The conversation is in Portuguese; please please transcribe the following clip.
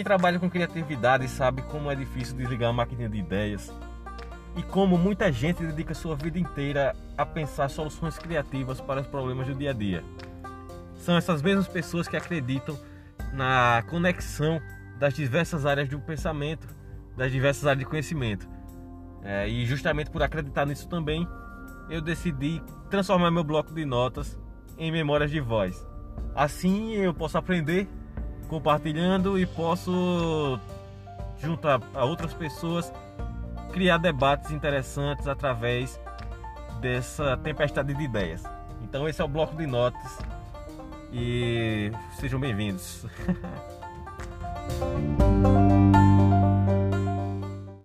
Quem trabalha com criatividade sabe como é difícil desligar a máquina de ideias e como muita gente dedica sua vida inteira a pensar soluções criativas para os problemas do dia a dia. São essas mesmas pessoas que acreditam na conexão das diversas áreas do pensamento, das diversas áreas de conhecimento. É, e justamente por acreditar nisso também, eu decidi transformar meu bloco de notas em memórias de voz. Assim eu posso aprender compartilhando e posso, junto a, a outras pessoas, criar debates interessantes através dessa tempestade de ideias. Então esse é o bloco de notas e sejam bem-vindos.